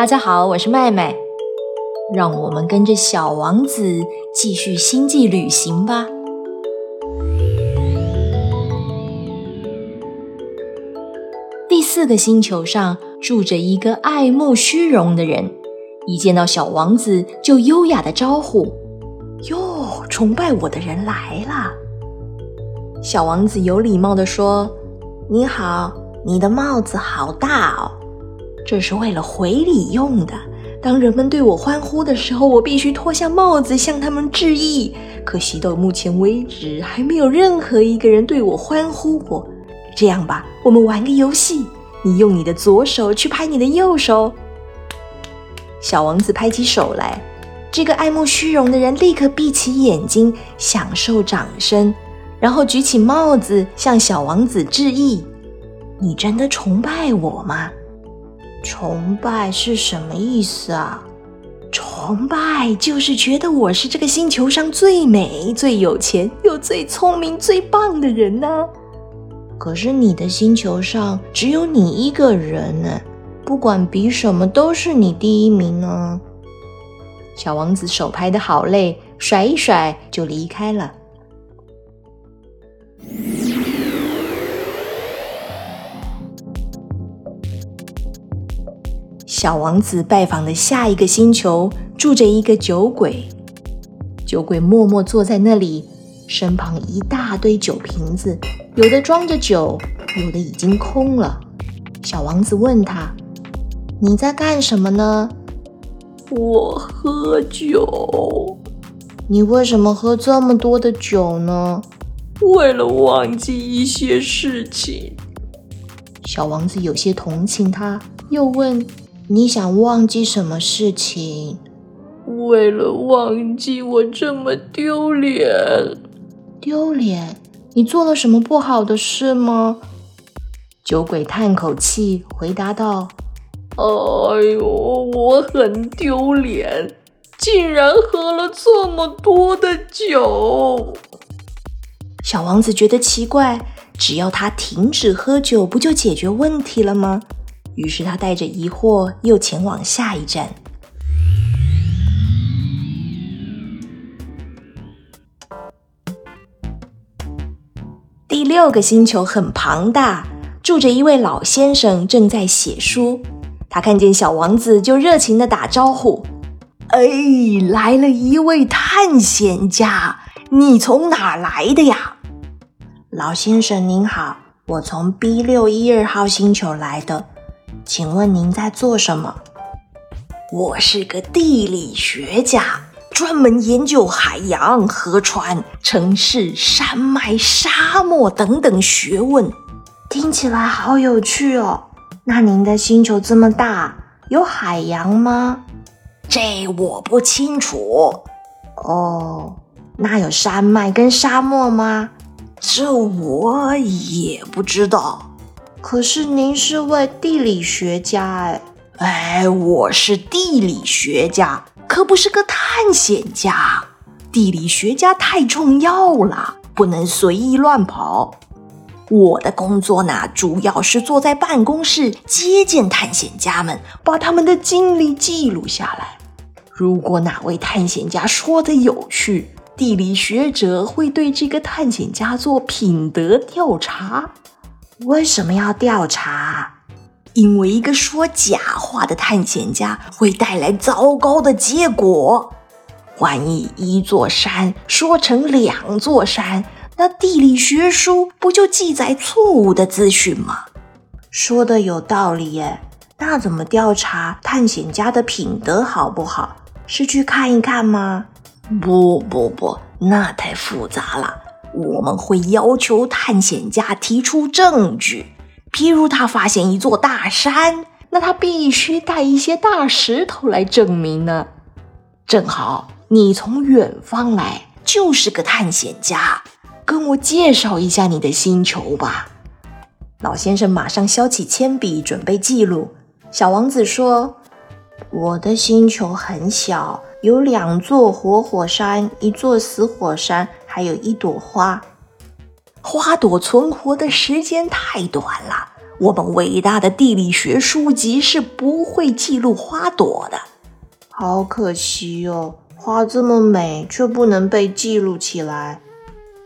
大家好，我是麦麦，让我们跟着小王子继续星际旅行吧。第四个星球上住着一个爱慕虚荣的人，一见到小王子就优雅的招呼：“哟，崇拜我的人来了。”小王子有礼貌的说：“你好，你的帽子好大哦，这是为了回礼用的。当人们对我欢呼的时候，我必须脱下帽子向他们致意。可惜到目前为止，还没有任何一个人对我欢呼过。这样吧，我们玩个游戏，你用你的左手去拍你的右手。”小王子拍起手来，这个爱慕虚荣的人立刻闭起眼睛，享受掌声。然后举起帽子向小王子致意。你真的崇拜我吗？崇拜是什么意思啊？崇拜就是觉得我是这个星球上最美、最有钱又最聪明、最棒的人呢。可是你的星球上只有你一个人呢，不管比什么都是你第一名呢。小王子手拍的好累，甩一甩就离开了。小王子拜访的下一个星球住着一个酒鬼，酒鬼默默坐在那里，身旁一大堆酒瓶子，有的装着酒，有的已经空了。小王子问他：“你在干什么呢？”“我喝酒。”“你为什么喝这么多的酒呢？”“为了忘记一些事情。”小王子有些同情他，又问。你想忘记什么事情？为了忘记我这么丢脸。丢脸？你做了什么不好的事吗？酒鬼叹口气，回答道：“哎呦，我很丢脸，竟然喝了这么多的酒。”小王子觉得奇怪，只要他停止喝酒，不就解决问题了吗？于是他带着疑惑又前往下一站。第六个星球很庞大，住着一位老先生，正在写书。他看见小王子，就热情的打招呼：“哎，来了一位探险家，你从哪来的呀？”“老先生您好，我从 B 六一二号星球来的。”请问您在做什么？我是个地理学家，专门研究海洋、河川、城市、山脉、沙漠等等学问。听起来好有趣哦。那您的星球这么大，有海洋吗？这我不清楚。哦，那有山脉跟沙漠吗？这我也不知道。可是您是位地理学家哎，哎，我是地理学家，可不是个探险家。地理学家太重要了，不能随意乱跑。我的工作呢，主要是坐在办公室接见探险家们，把他们的经历记录下来。如果哪位探险家说的有趣，地理学者会对这个探险家做品德调查。为什么要调查？因为一个说假话的探险家会带来糟糕的结果。万一一座山说成两座山，那地理学书不就记载错误的资讯吗？说的有道理耶。那怎么调查探险家的品德好不好？是去看一看吗？不不不，那太复杂了。我们会要求探险家提出证据，譬如他发现一座大山，那他必须带一些大石头来证明呢。正好你从远方来，就是个探险家，跟我介绍一下你的星球吧。老先生马上削起铅笔，准备记录。小王子说：“我的星球很小。”有两座活火山，一座死火山，还有一朵花。花朵存活的时间太短了，我们伟大的地理学书籍是不会记录花朵的。好可惜哦，花这么美，却不能被记录起来。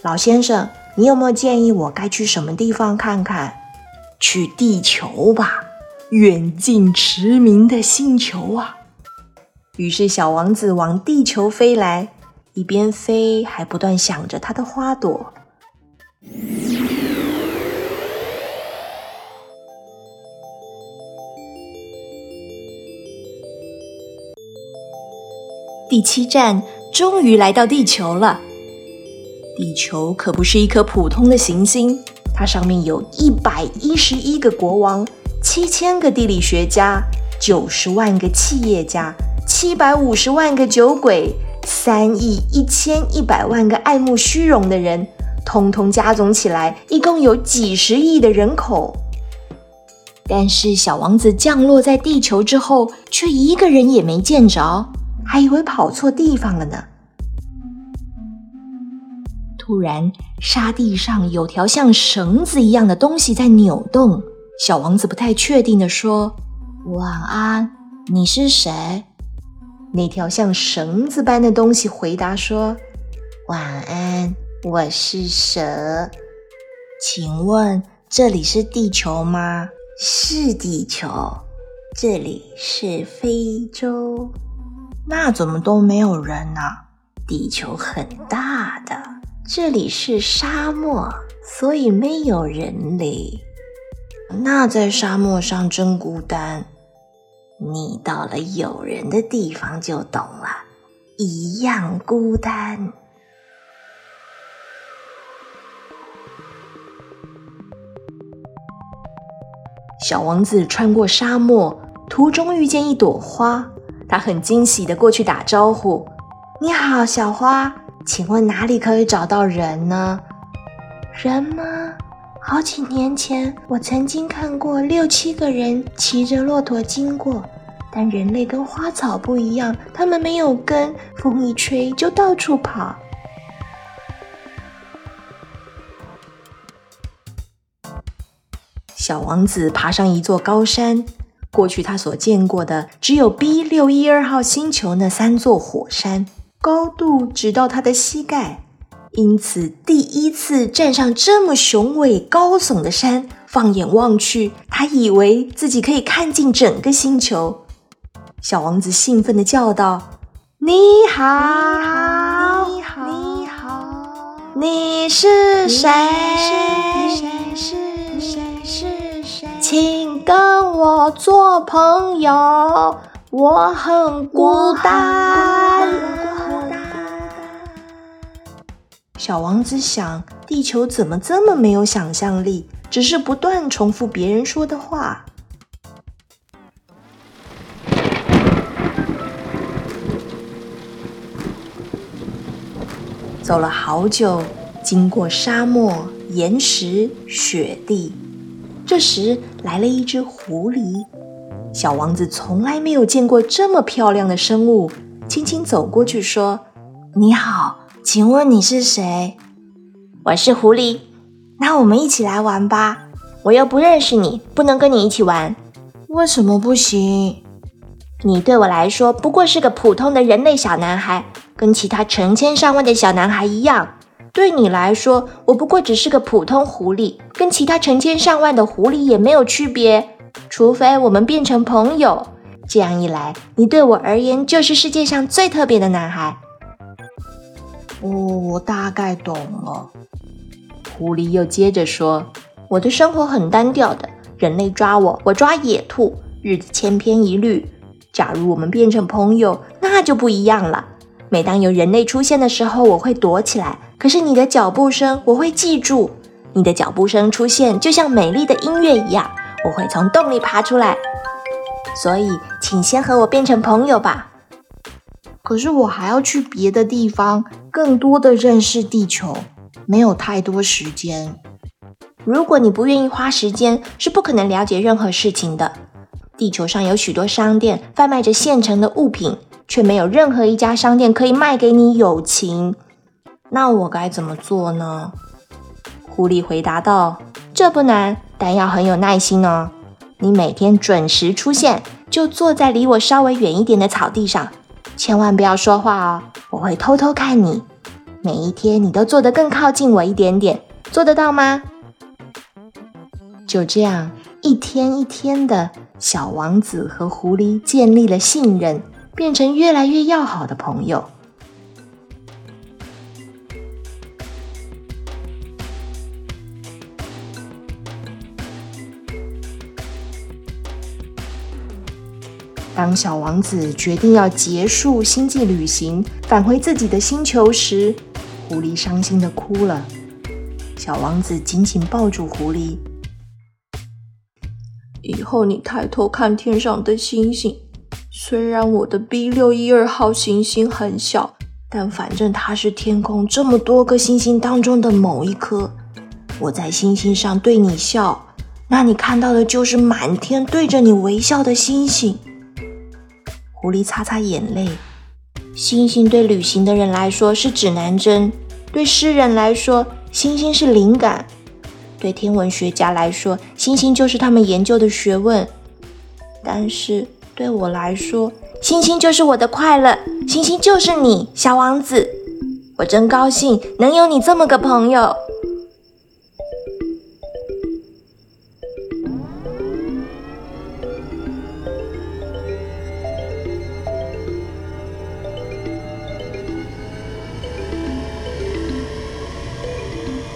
老先生，你有没有建议我该去什么地方看看？去地球吧，远近驰名的星球啊！于是小王子往地球飞来，一边飞还不断想着它的花朵。第七站终于来到地球了。地球可不是一颗普通的行星，它上面有一百一十一个国王，七千个地理学家，九十万个企业家，七百五十万个酒鬼，三亿一千一百万个爱慕虚荣的人，通通加总起来，一共有几十亿的人口。但是小王子降落在地球之后，却一个人也没见着。还以为跑错地方了呢。突然，沙地上有条像绳子一样的东西在扭动。小王子不太确定的说：“晚安，你是谁？”那条像绳子般的东西回答说：“晚安，我是蛇。请问这里是地球吗？是地球。这里是非洲。”那怎么都没有人呢？地球很大的，这里是沙漠，所以没有人类。那在沙漠上真孤单。你到了有人的地方就懂了，一样孤单。小王子穿过沙漠，途中遇见一朵花。他很惊喜的过去打招呼：“你好，小花，请问哪里可以找到人呢？”“人吗？好几年前我曾经看过六七个人骑着骆驼经过，但人类跟花草不一样，他们没有根，风一吹就到处跑。”小王子爬上一座高山。过去他所见过的只有 B 六一二号星球那三座火山，高度直到他的膝盖，因此第一次站上这么雄伟高耸的山，放眼望去，他以为自己可以看尽整个星球。小王子兴奋地叫道：“你好，你好，你好，你是谁？谁是谁？是谁？请。”跟我做朋友，我很孤单。小王子想，地球怎么这么没有想象力？只是不断重复别人说的话。走了好久，经过沙漠、岩石、雪地。这时来了一只狐狸，小王子从来没有见过这么漂亮的生物，轻轻走过去说：“你好，请问你是谁？”“我是狐狸。”“那我们一起来玩吧。”“我又不认识你，不能跟你一起玩。”“为什么不行？”“你对我来说不过是个普通的人类小男孩，跟其他成千上万的小男孩一样。”对你来说，我不过只是个普通狐狸，跟其他成千上万的狐狸也没有区别。除非我们变成朋友，这样一来，你对我而言就是世界上最特别的男孩。哦，我大概懂了。狐狸又接着说：“我的生活很单调的，人类抓我，我抓野兔，日子千篇一律。假如我们变成朋友，那就不一样了。每当有人类出现的时候，我会躲起来。”可是你的脚步声我会记住，你的脚步声出现就像美丽的音乐一样，我会从洞里爬出来。所以，请先和我变成朋友吧。可是我还要去别的地方，更多的认识地球，没有太多时间。如果你不愿意花时间，是不可能了解任何事情的。地球上有许多商店贩卖着现成的物品，却没有任何一家商店可以卖给你友情。那我该怎么做呢？狐狸回答道：“这不难，但要很有耐心哦。你每天准时出现，就坐在离我稍微远一点的草地上，千万不要说话哦，我会偷偷看你。每一天你都坐得更靠近我一点点，做得到吗？就这样，一天一天的，小王子和狐狸建立了信任，变成越来越要好的朋友。当小王子决定要结束星际旅行，返回自己的星球时，狐狸伤心的哭了。小王子紧紧抱住狐狸。以后你抬头看天上的星星，虽然我的 B 六一二号行星很小，但反正它是天空这么多个星星当中的某一颗。我在星星上对你笑，那你看到的就是满天对着你微笑的星星。狐狸擦擦眼泪，星星对旅行的人来说是指南针，对诗人来说，星星是灵感。对天文学家来说，星星就是他们研究的学问；但是对我来说，星星就是我的快乐，星星就是你，小王子。我真高兴能有你这么个朋友。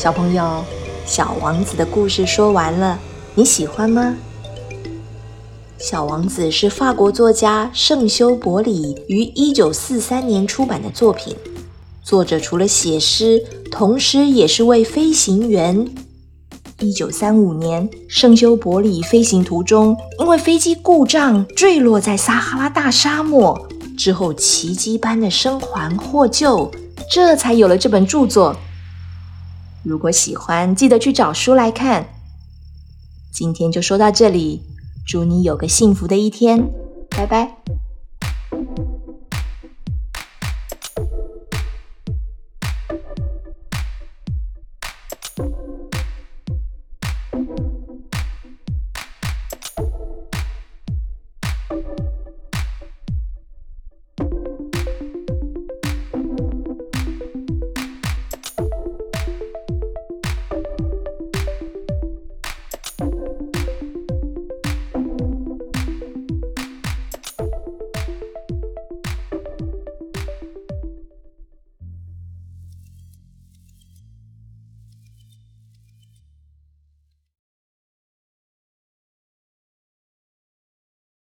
小朋友。小王子的故事说完了，你喜欢吗？小王子是法国作家圣修伯里于一九四三年出版的作品。作者除了写诗，同时也是位飞行员。一九三五年，圣修伯里飞行途中，因为飞机故障坠落在撒哈拉大沙漠，之后奇迹般的生还获救，这才有了这本著作。如果喜欢，记得去找书来看。今天就说到这里，祝你有个幸福的一天，拜拜。